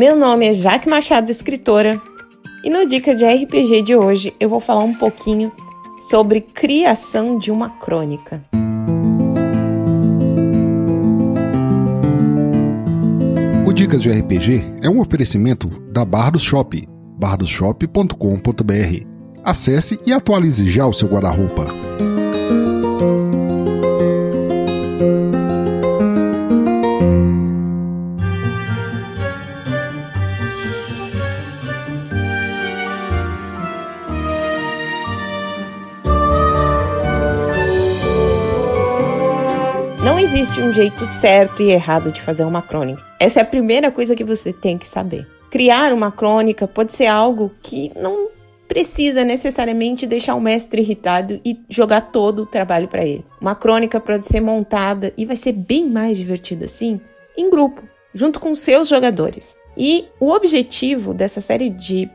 Meu nome é Jaque Machado, escritora, e no Dica de RPG de hoje eu vou falar um pouquinho sobre criação de uma crônica. O Dicas de RPG é um oferecimento da Bardos Shop, bardosshop.com.br. Acesse e atualize já o seu guarda-roupa. Existe um jeito certo e errado de fazer uma crônica. Essa é a primeira coisa que você tem que saber. Criar uma crônica pode ser algo que não precisa necessariamente deixar o mestre irritado e jogar todo o trabalho para ele. Uma crônica pode ser montada e vai ser bem mais divertida assim em grupo, junto com seus jogadores. E o objetivo dessa série de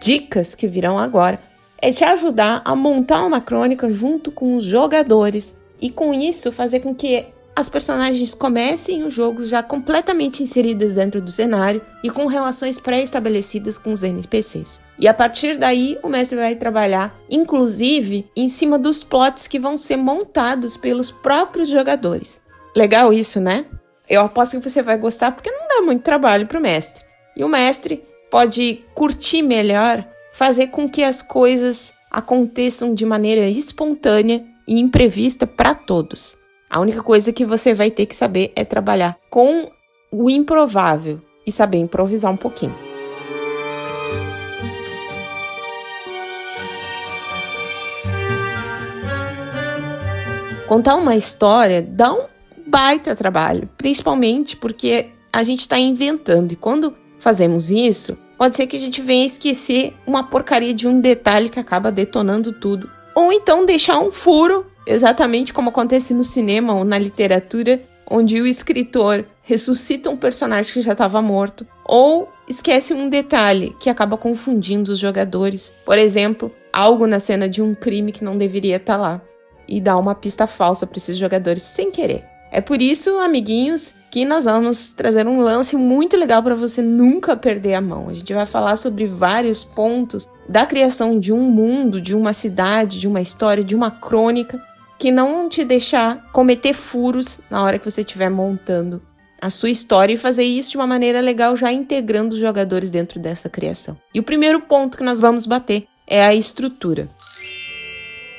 dicas que virão agora é te ajudar a montar uma crônica junto com os jogadores e com isso fazer com que as personagens comecem o jogo já completamente inseridas dentro do cenário e com relações pré-estabelecidas com os NPCs. E a partir daí, o mestre vai trabalhar, inclusive, em cima dos plots que vão ser montados pelos próprios jogadores. Legal isso, né? Eu aposto que você vai gostar porque não dá muito trabalho para o mestre. E o mestre pode curtir melhor, fazer com que as coisas aconteçam de maneira espontânea e imprevista para todos. A única coisa que você vai ter que saber é trabalhar com o improvável e saber improvisar um pouquinho. Contar uma história dá um baita trabalho, principalmente porque a gente está inventando e quando fazemos isso, pode ser que a gente venha esquecer uma porcaria de um detalhe que acaba detonando tudo ou então deixar um furo, exatamente como acontece no cinema ou na literatura, onde o escritor ressuscita um personagem que já estava morto, ou esquece um detalhe que acaba confundindo os jogadores. Por exemplo, algo na cena de um crime que não deveria estar tá lá e dá uma pista falsa para esses jogadores sem querer. É por isso, amiguinhos, que nós vamos trazer um lance muito legal para você nunca perder a mão. A gente vai falar sobre vários pontos da criação de um mundo, de uma cidade, de uma história, de uma crônica que não te deixar cometer furos na hora que você estiver montando a sua história e fazer isso de uma maneira legal, já integrando os jogadores dentro dessa criação. E o primeiro ponto que nós vamos bater é a estrutura.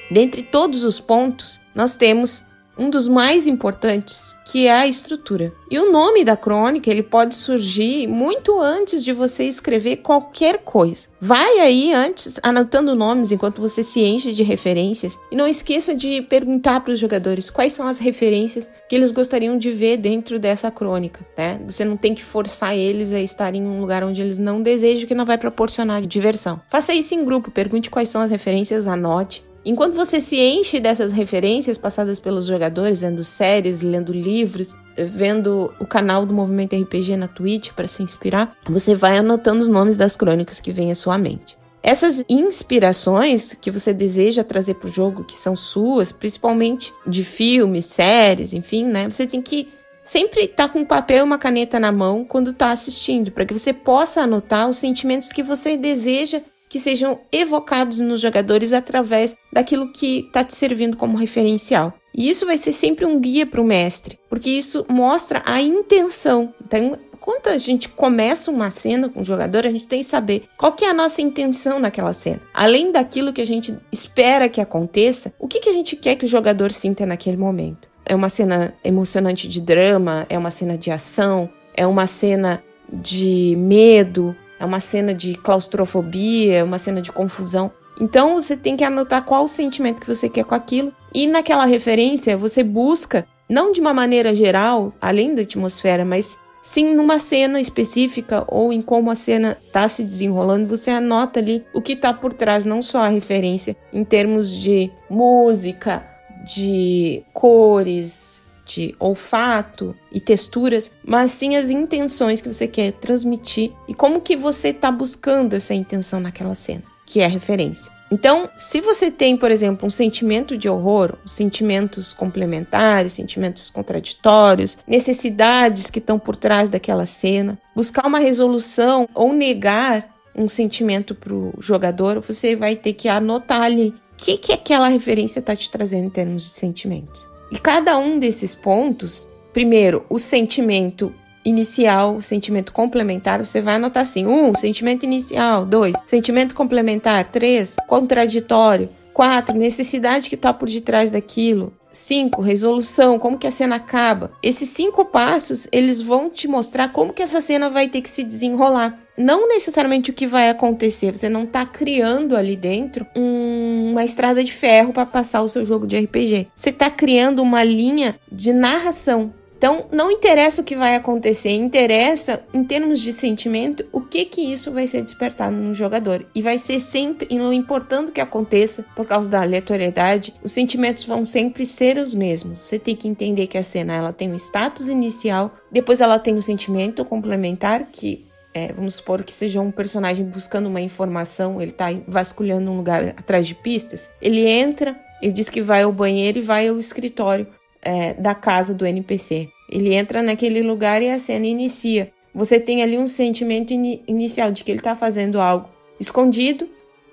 Dentre todos os pontos, nós temos um dos mais importantes, que é a estrutura. E o nome da crônica, ele pode surgir muito antes de você escrever qualquer coisa. Vai aí antes anotando nomes enquanto você se enche de referências e não esqueça de perguntar para os jogadores quais são as referências que eles gostariam de ver dentro dessa crônica, né? Você não tem que forçar eles a estarem em um lugar onde eles não desejam que não vai proporcionar diversão. Faça isso em grupo, pergunte quais são as referências, anote Enquanto você se enche dessas referências passadas pelos jogadores, vendo séries, lendo livros, vendo o canal do Movimento RPG na Twitch para se inspirar, você vai anotando os nomes das crônicas que vêm à sua mente. Essas inspirações que você deseja trazer para o jogo, que são suas, principalmente de filmes, séries, enfim, né? Você tem que sempre estar tá com um papel e uma caneta na mão quando está assistindo, para que você possa anotar os sentimentos que você deseja que sejam evocados nos jogadores através daquilo que está te servindo como referencial. E isso vai ser sempre um guia para o mestre, porque isso mostra a intenção. Então, quando a gente começa uma cena com o jogador, a gente tem que saber qual que é a nossa intenção naquela cena. Além daquilo que a gente espera que aconteça, o que, que a gente quer que o jogador sinta naquele momento. É uma cena emocionante de drama, é uma cena de ação, é uma cena de medo, é uma cena de claustrofobia, é uma cena de confusão. Então você tem que anotar qual o sentimento que você quer com aquilo e naquela referência você busca não de uma maneira geral, além da atmosfera, mas sim numa cena específica ou em como a cena está se desenrolando, você anota ali o que está por trás, não só a referência em termos de música, de cores, de olfato e texturas, mas sim as intenções que você quer transmitir e como que você está buscando essa intenção naquela cena, que é referência. Então, se você tem, por exemplo, um sentimento de horror, sentimentos complementares, sentimentos contraditórios, necessidades que estão por trás daquela cena, buscar uma resolução ou negar um sentimento para o jogador, você vai ter que anotar ali o que, que aquela referência está te trazendo em termos de sentimentos. E cada um desses pontos, primeiro, o sentimento inicial, sentimento complementar, você vai anotar assim: um, sentimento inicial, dois, sentimento complementar, três, contraditório, quatro, necessidade que está por detrás daquilo. Cinco Resolução, como que a cena acaba. Esses cinco passos, eles vão te mostrar como que essa cena vai ter que se desenrolar. Não necessariamente o que vai acontecer, você não está criando ali dentro um, uma estrada de ferro para passar o seu jogo de RPG. Você está criando uma linha de narração então, não interessa o que vai acontecer, interessa, em termos de sentimento, o que que isso vai ser despertado no jogador. E vai ser sempre, e não importando o que aconteça, por causa da aleatoriedade, os sentimentos vão sempre ser os mesmos. Você tem que entender que a cena ela tem um status inicial, depois ela tem um sentimento complementar, que é, vamos supor que seja um personagem buscando uma informação, ele está vasculhando um lugar atrás de pistas, ele entra, ele diz que vai ao banheiro e vai ao escritório é, da casa do NPC. Ele entra naquele lugar e a cena inicia. Você tem ali um sentimento in inicial de que ele está fazendo algo escondido,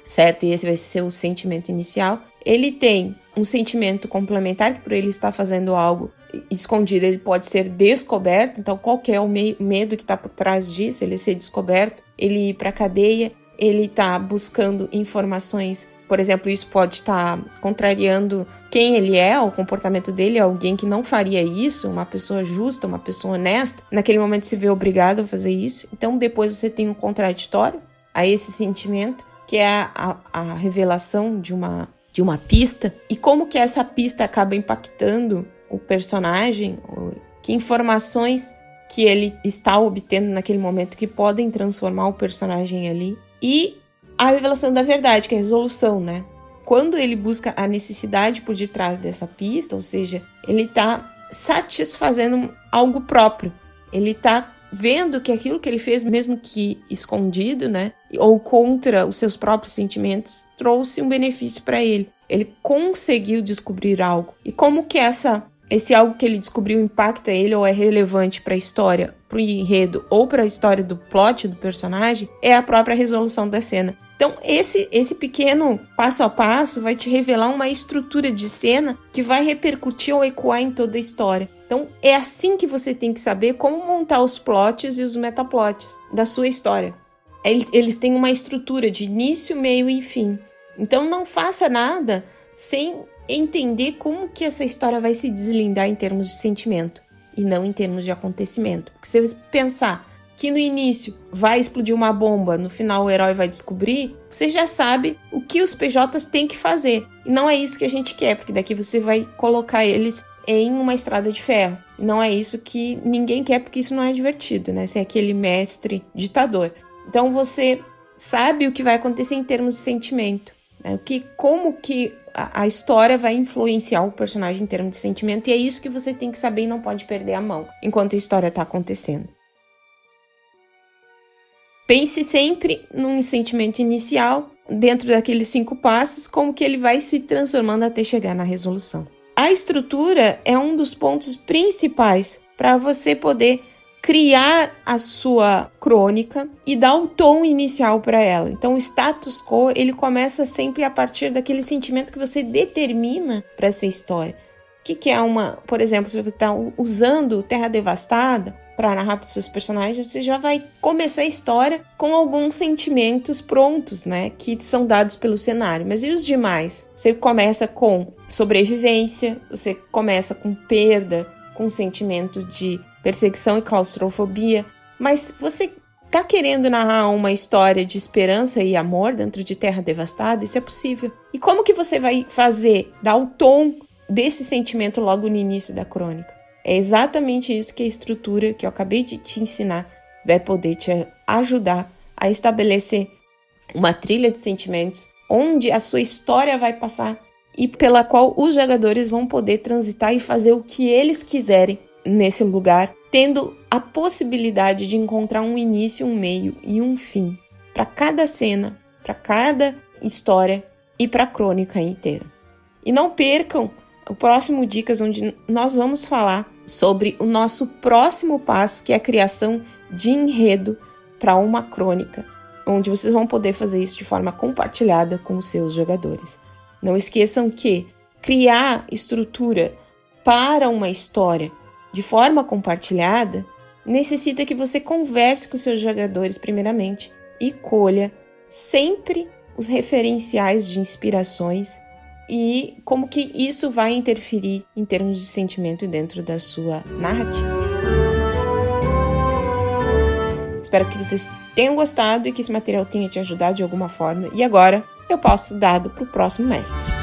certo? E esse vai ser o sentimento inicial. Ele tem um sentimento complementar, que por ele estar fazendo algo escondido, ele pode ser descoberto. Então, qual que é o medo que está por trás disso? Ele ser descoberto, ele ir para a cadeia, ele está buscando informações por exemplo, isso pode estar tá contrariando quem ele é, o comportamento dele, alguém que não faria isso, uma pessoa justa, uma pessoa honesta, naquele momento se vê obrigado a fazer isso. Então, depois você tem um contraditório a esse sentimento, que é a, a, revelação de uma, de uma pista, e como que essa pista acaba impactando o personagem, que informações que ele está obtendo naquele momento que podem transformar o personagem ali. E a revelação da verdade, que é a resolução, né? Quando ele busca a necessidade por detrás dessa pista, ou seja, ele está satisfazendo algo próprio. Ele está vendo que aquilo que ele fez, mesmo que escondido, né, ou contra os seus próprios sentimentos, trouxe um benefício para ele. Ele conseguiu descobrir algo. E como que essa esse algo que ele descobriu impacta ele ou é relevante para a história, para o enredo ou para a história do plot do personagem, é a própria resolução da cena. Então, esse, esse pequeno passo a passo vai te revelar uma estrutura de cena que vai repercutir ou ecoar em toda a história. Então, é assim que você tem que saber como montar os plots e os metaplots da sua história. Eles têm uma estrutura de início, meio e fim. Então, não faça nada sem entender como que essa história vai se deslindar em termos de sentimento e não em termos de acontecimento. Porque se você pensar que no início vai explodir uma bomba, no final o herói vai descobrir, você já sabe o que os PJs têm que fazer. E não é isso que a gente quer, porque daqui você vai colocar eles em uma estrada de ferro. E não é isso que ninguém quer, porque isso não é divertido, né? Ser aquele mestre ditador. Então você sabe o que vai acontecer em termos de sentimento. Né? O que, como que a, a história vai influenciar o personagem em termos de sentimento, e é isso que você tem que saber e não pode perder a mão enquanto a história está acontecendo. Pense sempre num sentimento inicial, dentro daqueles cinco passos, como que ele vai se transformando até chegar na resolução. A estrutura é um dos pontos principais para você poder criar a sua crônica e dar o tom inicial para ela. Então, o status quo ele começa sempre a partir daquele sentimento que você determina para essa história. O que, que é uma, por exemplo, se você está usando Terra Devastada, para narrar para os seus personagens, você já vai começar a história com alguns sentimentos prontos, né, que são dados pelo cenário. Mas e os demais? Você começa com sobrevivência, você começa com perda, com sentimento de perseguição e claustrofobia, mas você tá querendo narrar uma história de esperança e amor dentro de Terra Devastada? Isso é possível. E como que você vai fazer, dar o tom desse sentimento logo no início da crônica? É exatamente isso que a estrutura que eu acabei de te ensinar vai poder te ajudar a estabelecer uma trilha de sentimentos onde a sua história vai passar e pela qual os jogadores vão poder transitar e fazer o que eles quiserem nesse lugar, tendo a possibilidade de encontrar um início, um meio e um fim para cada cena, para cada história e para a crônica inteira. E não percam o próximo Dicas, onde nós vamos falar sobre o nosso próximo passo, que é a criação de enredo para uma crônica, onde vocês vão poder fazer isso de forma compartilhada com os seus jogadores. Não esqueçam que criar estrutura para uma história de forma compartilhada necessita que você converse com seus jogadores primeiramente e colha sempre os referenciais de inspirações e como que isso vai interferir em termos de sentimento dentro da sua narrativa. Espero que vocês tenham gostado e que esse material tenha te ajudado de alguma forma. E agora eu posso dado para o próximo mestre.